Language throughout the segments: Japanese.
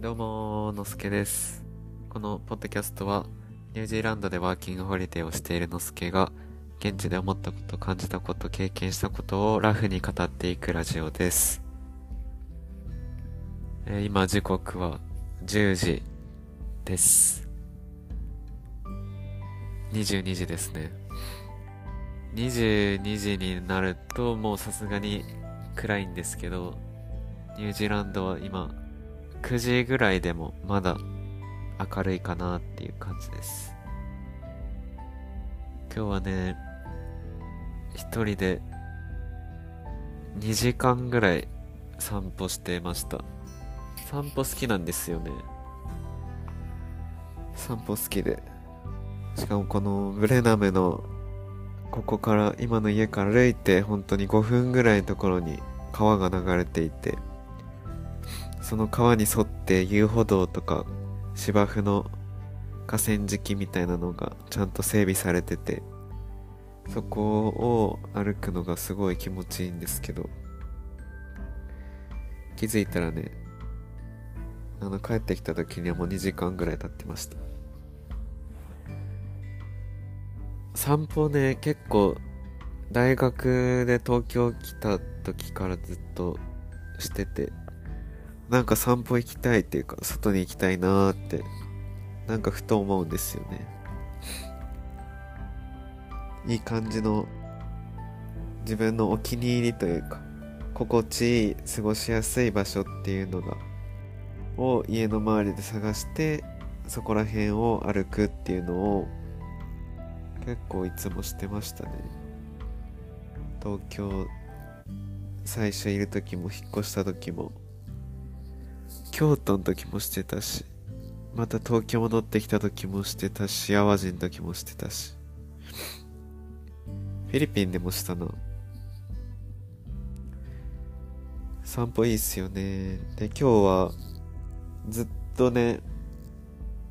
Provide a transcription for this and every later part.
どうも、のすけです。このポッドキャストは、ニュージーランドでワーキングホリデーをしているのすけが、現地で思ったこと、感じたこと、経験したことをラフに語っていくラジオです。えー今時刻は10時です。22時ですね。22時になるともうさすがに暗いんですけど、ニュージーランドは今9時ぐらいでもまだ明るいかなっていう感じです。今日はね、一人で2時間ぐらい散歩してました。散歩好きなんですよね。散歩好きで。しかもこのブレナムのここから今の家から歩いて本当に5分ぐらいのところに川が流れていてその川に沿って遊歩道とか芝生の河川敷みたいなのがちゃんと整備されててそこを歩くのがすごい気持ちいいんですけど気づいたらねあの帰ってきた時にはもう2時間ぐらい経ってました。散歩ね結構大学で東京来た時からずっとしててなんか散歩行きたいっていうか外に行きたいなーってなんかふと思うんですよね。いい感じの自分のお気に入りというか心地いい過ごしやすい場所っていうのがを家の周りで探してそこら辺を歩くっていうのを結構いつもしてましたね。東京最初いる時も引っ越した時も京都の時もしてたしまた東京戻ってきた時もしてたし淡路の時もしてたし。フィリピンでもしたな散歩いいっすよね。で今日はずっとね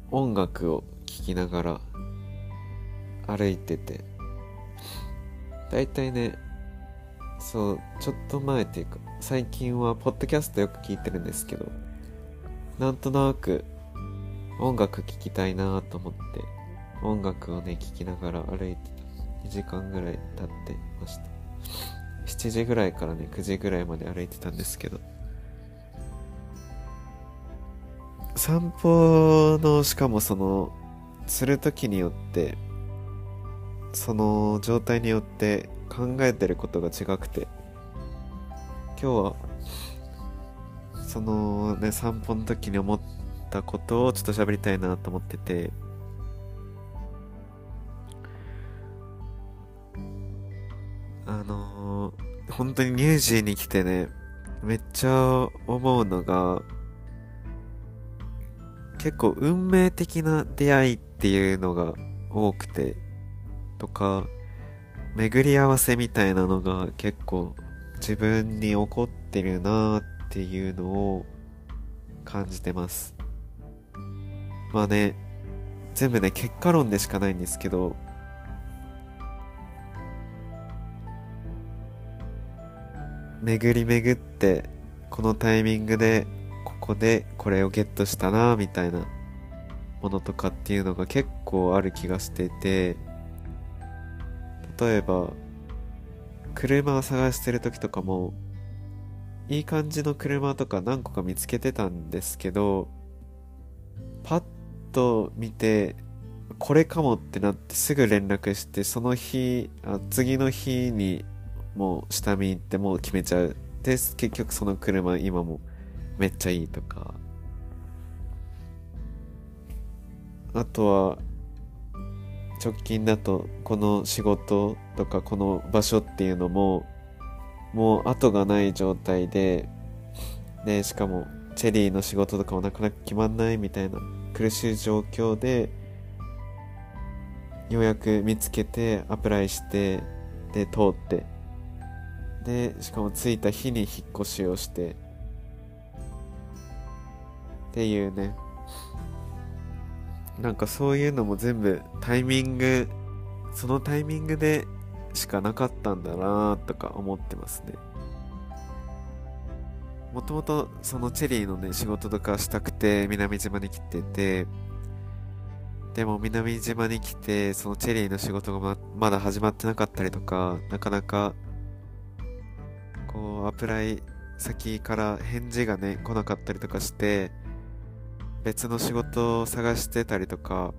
音楽を聴きながら歩いてて。だいたいねそうちょっと前っていうか最近はポッドキャストよく聞いてるんですけどなんとなく音楽聴きたいなと思って音楽をね聴きながら歩いて2時間ぐらい経ってました7時ぐらいからね9時ぐらいまで歩いてたんですけど散歩のしかもそのする時によってその状態によって考えてることが違くて今日はそのね散歩の時に思ったことをちょっと喋りたいなと思ってて。あのー、本当にニュージーに来てねめっちゃ思うのが結構運命的な出会いっていうのが多くてとか巡り合わせみたいなのが結構自分に起こってるなーってていうのを感じてます。まあね全部ね結果論でしかないんですけど。巡り巡ってこのタイミングでここでこれをゲットしたなみたいなものとかっていうのが結構ある気がしてて。例えば車を探してる時とかもいい感じの車とか何個か見つけてたんですけどパッと見てこれかもってなってすぐ連絡してその日あ次の日にもう下見行ってもう決めちゃう。で結局その車今もめっちゃいいとか。あとは直近だとこの仕事とかこの場所っていうのももう後がない状態ででしかもチェリーの仕事とかもなかなか決まんないみたいな苦しい状況でようやく見つけてアプライしてで通って。でしかも着いた日に引っ越しをして。っていうね。なんかそういうのも全部タイミングそのタイミングでしかなかったんだなとか思ってますね。もともとそのチェリーのね仕事とかしたくて南島に来ててでも南島に来てそのチェリーの仕事がままだ始まってなかったりとかなかなかこうアプライ先から返事がね来なかったりとかして別の仕事を探してたりとか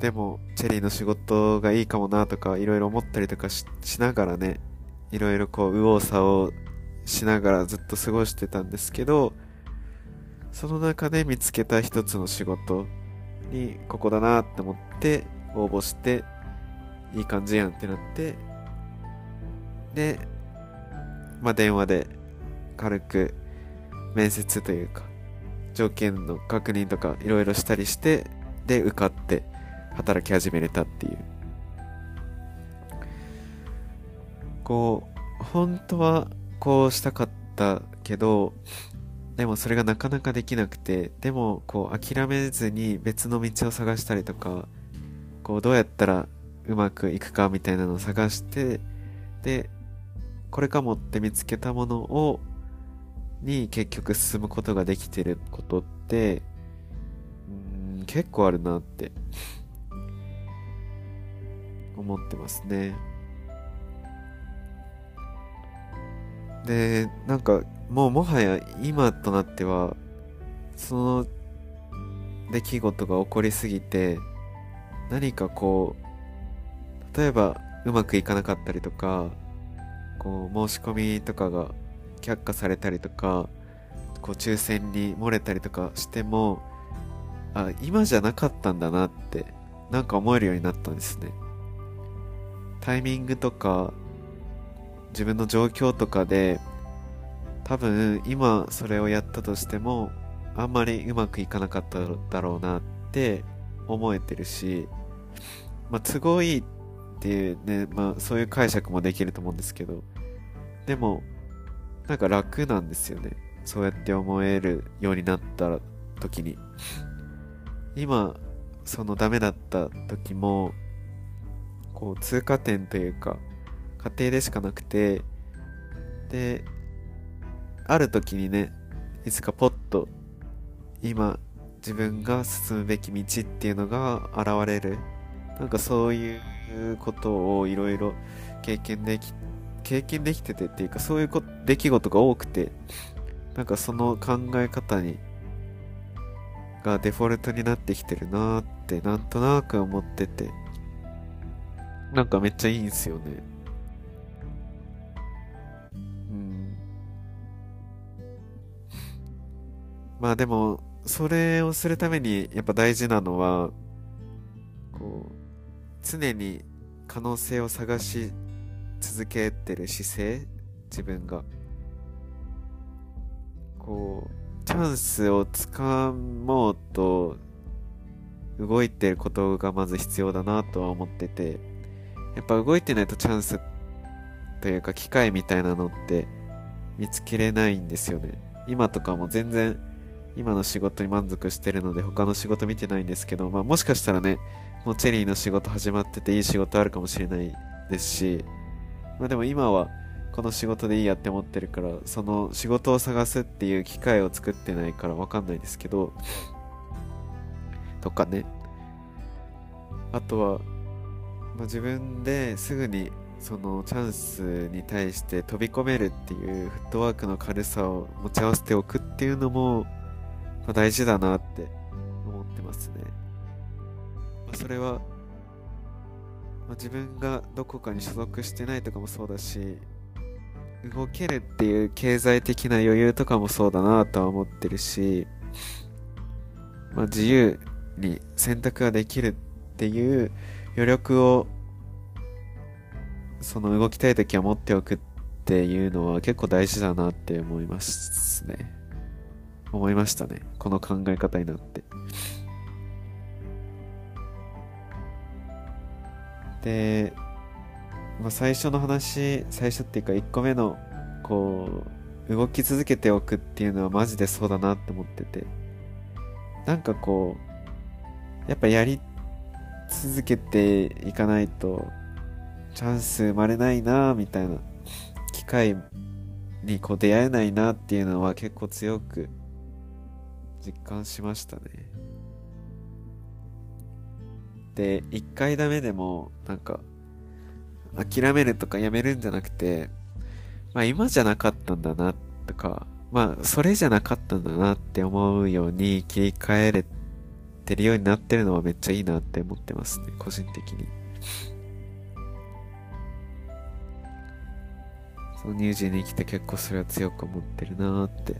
でもチェリーの仕事がいいかもなとかいろいろ思ったりとかしながらねいろいろこう右往左往しながらずっと過ごしてたんですけどその中で見つけた一つの仕事にここだなって思って応募していい感じやんってなってでまあ電話で軽く面接というか条件の確認とかいろいろしたりしてで受かって。働き始めれたっていう。こう本当はこうしたかったけどでもそれがなかなかできなくてでもこう諦めずに別の道を探したりとかこうどうやったらうまくいくかみたいなのを探してでこれかもって見つけたものをに結局進むことができてることってうん結構あるなって。思ってますね。で、なんか、もうもはや今となっては、その出来事が起こりすぎて、何かこう、例えばうまくいかなかったりとか、こう申し込みとかが却下されたりとか、こう抽選に漏れたりとかしても、あ、今じゃなかったんだなって、なんか思えるようになったんですね。タイミングとか、自分の状況とかで、多分今それをやったとしても、あんまりうまくいかなかっただろうなって思えてるし、まあ都合いいっていうね、まあそういう解釈もできると思うんですけど、でも、なんか楽なんですよね。そうやって思えるようになった時に。今、そのダメだった時も、こう通過点というか、家庭でしかなくて、で、ある時にね、いつかポッと、今、自分が進むべき道っていうのが現れる。なんかそういうことをいろいろ経験でき、経験できててっていうか、そういうこ出来事が多くて、なんかその考え方に、がデフォルトになってきてるなーってなんとなく思ってて、なんかめっちゃいいんすよね。うんまあでも、それをするためにやっぱ大事なのは、こう、常に可能性を探し続けてる姿勢自分が。こう、チャンスをつかもうと動いてることがまず必要だなとは思ってて、やっぱ動いてないとチャンスというか機会みたいなのって見つけれないんですよね。今とかも全然今の仕事に満足してるので他の仕事見てないんですけど、まあもしかしたらね、もうチェリーの仕事始まってていい仕事あるかもしれないですし、まあでも今はこの仕事でいいやって思ってるから、その仕事を探すっていう機会を作ってないからわかんないですけど、とかね。あとは、まあ、自分ですぐにそのチャンスに対して飛び込めるっていうフットワークの軽さを持ち合わせておくっていうのもま、大事だなって思ってますね。まあ、それは、まあ、自分がどこかに所属してないとかもそうだし、動けるっていう経済的な余裕とかもそうだなとは思ってるし、まあ、自由に選択ができるっていう余力をその動きたい時は持っておくっていうのは結構大事だなって思いますね。思いましたね。この考え方になって。で、まあ、最初の話、最初っていうか1個目の、こう、動き続けておくっていうのはマジでそうだなって思ってて。なんかこう、やっぱやり続けていかないと、チャンス生まれないなみたいな、機会にこう出会えないなっていうのは結構強く実感しましたね。で、一回ダメでも、なんか、諦めるとかやめるんじゃなくて、まあ今じゃなかったんだなとか、まあそれじゃなかったんだなって思うように切り替えれててるようになってるのはめっちゃいいなって思ってますね、個人的に。その乳児に生きて結構それは強く思ってるなーって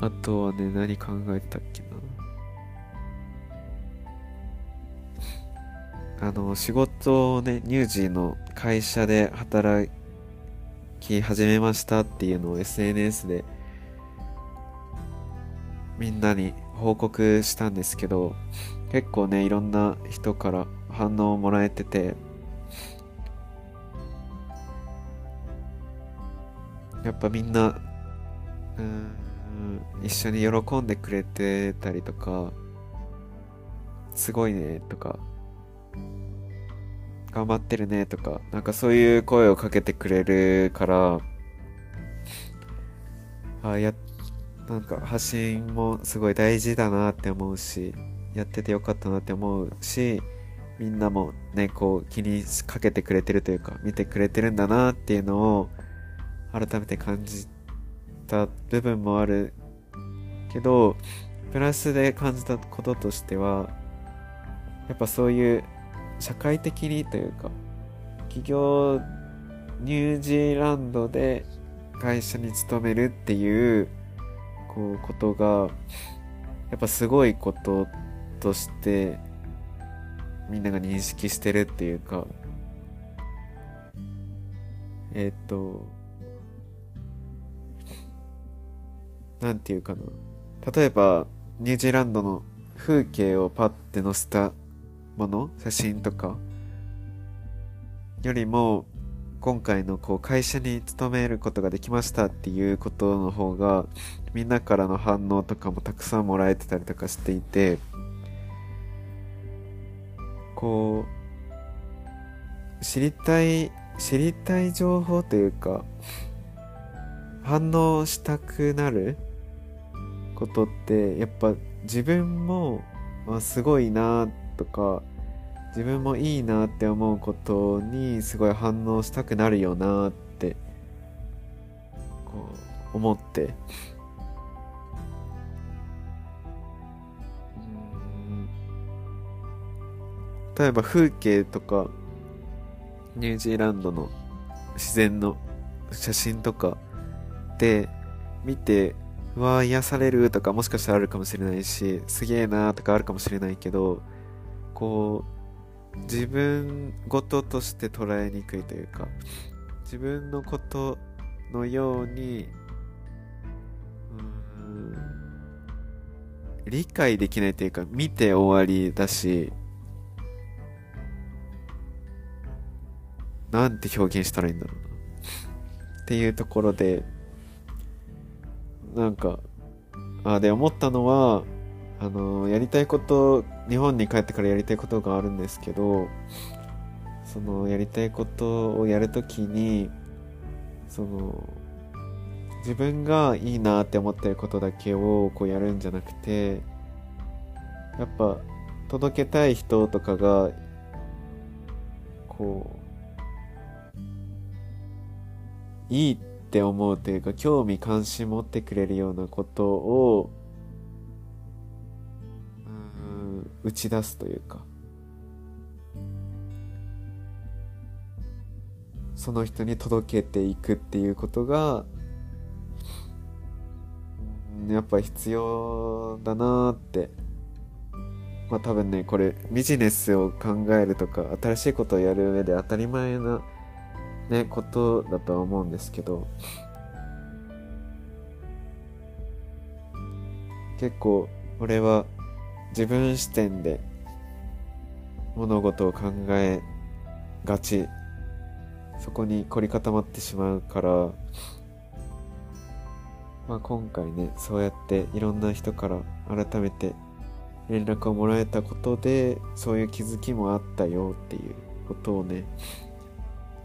あとはね何考えたっけなあの仕事をね乳児の会社で働き始めましたっていうのを SNS でみんなに報告したんですけど結構ねいろんな人から反応をもらえててやっぱみんな、うん、一緒に喜んでくれてたりとか、すごいねとか、頑張ってるねとか、なんかそういう声をかけてくれるから、あや、なんか発信もすごい大事だなって思うし、やっててよかったなって思うし、みんなもね、こう気にかけてくれてるというか、見てくれてるんだなっていうのを、改めて感じた部分もあるけどプラスで感じたこととしてはやっぱそういう社会的にというか企業ニュージーランドで会社に勤めるっていうこうことがやっぱすごいこととしてみんなが認識してるっていうかえっ、となんていうかな。例えば、ニュージーランドの風景をパッて載せたもの、写真とか、よりも、今回のこう会社に勤めることができましたっていうことの方が、みんなからの反応とかもたくさんもらえてたりとかしていて、こう、知りたい、知りたい情報というか、反応したくなることってやっぱ自分も、まあ、すごいなとか自分もいいなって思うことにすごい反応したくなるよなってこう思って。例えば風景とかニュージーランドの自然の写真とかで見てうわー癒されるとかもしかしたらあるかもしれないしすげえなーとかあるかもしれないけどこう自分ごとして捉えにくいというか自分のことのようにう理解できないというか見て終わりだしなんて表現したらいいんだろうな。っていうところでなんか、あ、で思ったのは、あの、やりたいこと、日本に帰ってからやりたいことがあるんですけど、その、やりたいことをやるときに、その、自分がいいなって思ってることだけをこうやるんじゃなくて、やっぱ、届けたい人とかが、こう、いいって思うというか興味関心持ってくれるようなことを打ち出すというか。その人に届けていくっていうことがやっぱ必要だなって。まあ多分ねこれビジネスを考えるとか新しいことをやる上で当たり前なね、ことだとは思うんですけど、結構俺は自分視点で物事を考えがち。そこに凝り固まってしまうから、まあ、今回ねそうやっていろんな人から改めて連絡をもらえたことでそういう気づきもあったよっていうことをね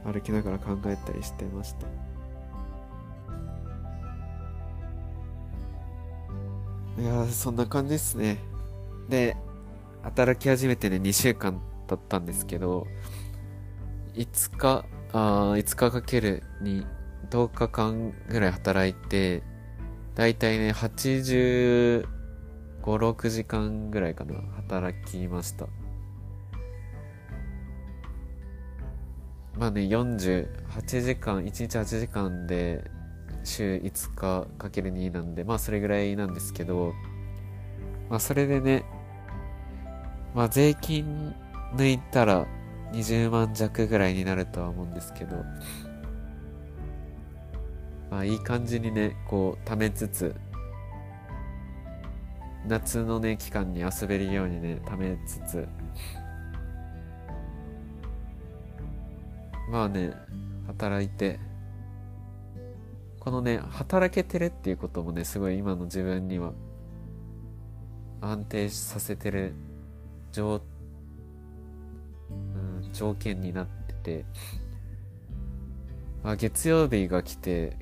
歩きながら考えたりしてました。いやそんな感じですね。で働き始めてね2週間経ったんですけど5日あ5日かけるに10日間ぐらい働いてだいたいね85、6時間ぐらいかな働きました。まあね48時間1日8時間で週5日かける2なんでまあそれぐらいなんですけどまあそれでねまあ税金抜いたら20万弱ぐらいになるとは思うんですけどまあいい感じにねこう貯めつつ夏のね期間に遊べるようにね貯めつつまあね働いてこのね働けてるっていうこともねすごい今の自分には安定させてる条,、うん、条件になってて、まあ、月曜日が来て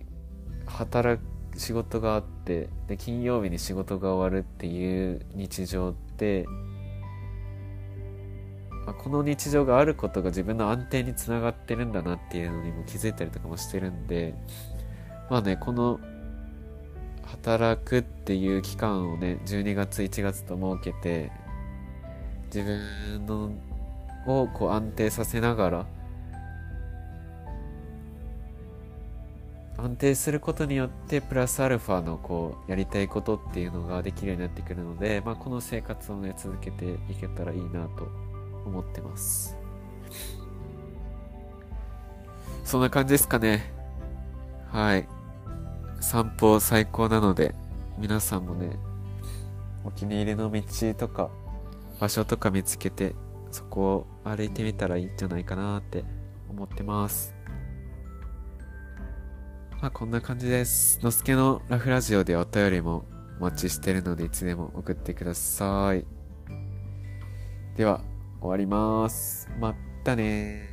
働く仕事があってで金曜日に仕事が終わるっていう日常ってまあ、この日常があることが自分の安定につながってるんだなっていうのにも気づいたりとかもしてるんでまあねこの働くっていう期間をね12月1月と設けて自分のをこう安定させながら安定することによってプラスアルファのこうやりたいことっていうのができるようになってくるので、まあ、この生活をね続けていけたらいいなと思ってます。そんな感じですかね。はい。散歩最高なので皆さんもねお気に入りの道とか場所とか見つけてそこを歩いてみたらいいんじゃないかなって思ってますまあこんな感じです。のすけのラフラジオでお便りもお待ちしてるのでいつでも送ってください。では、終わります。またね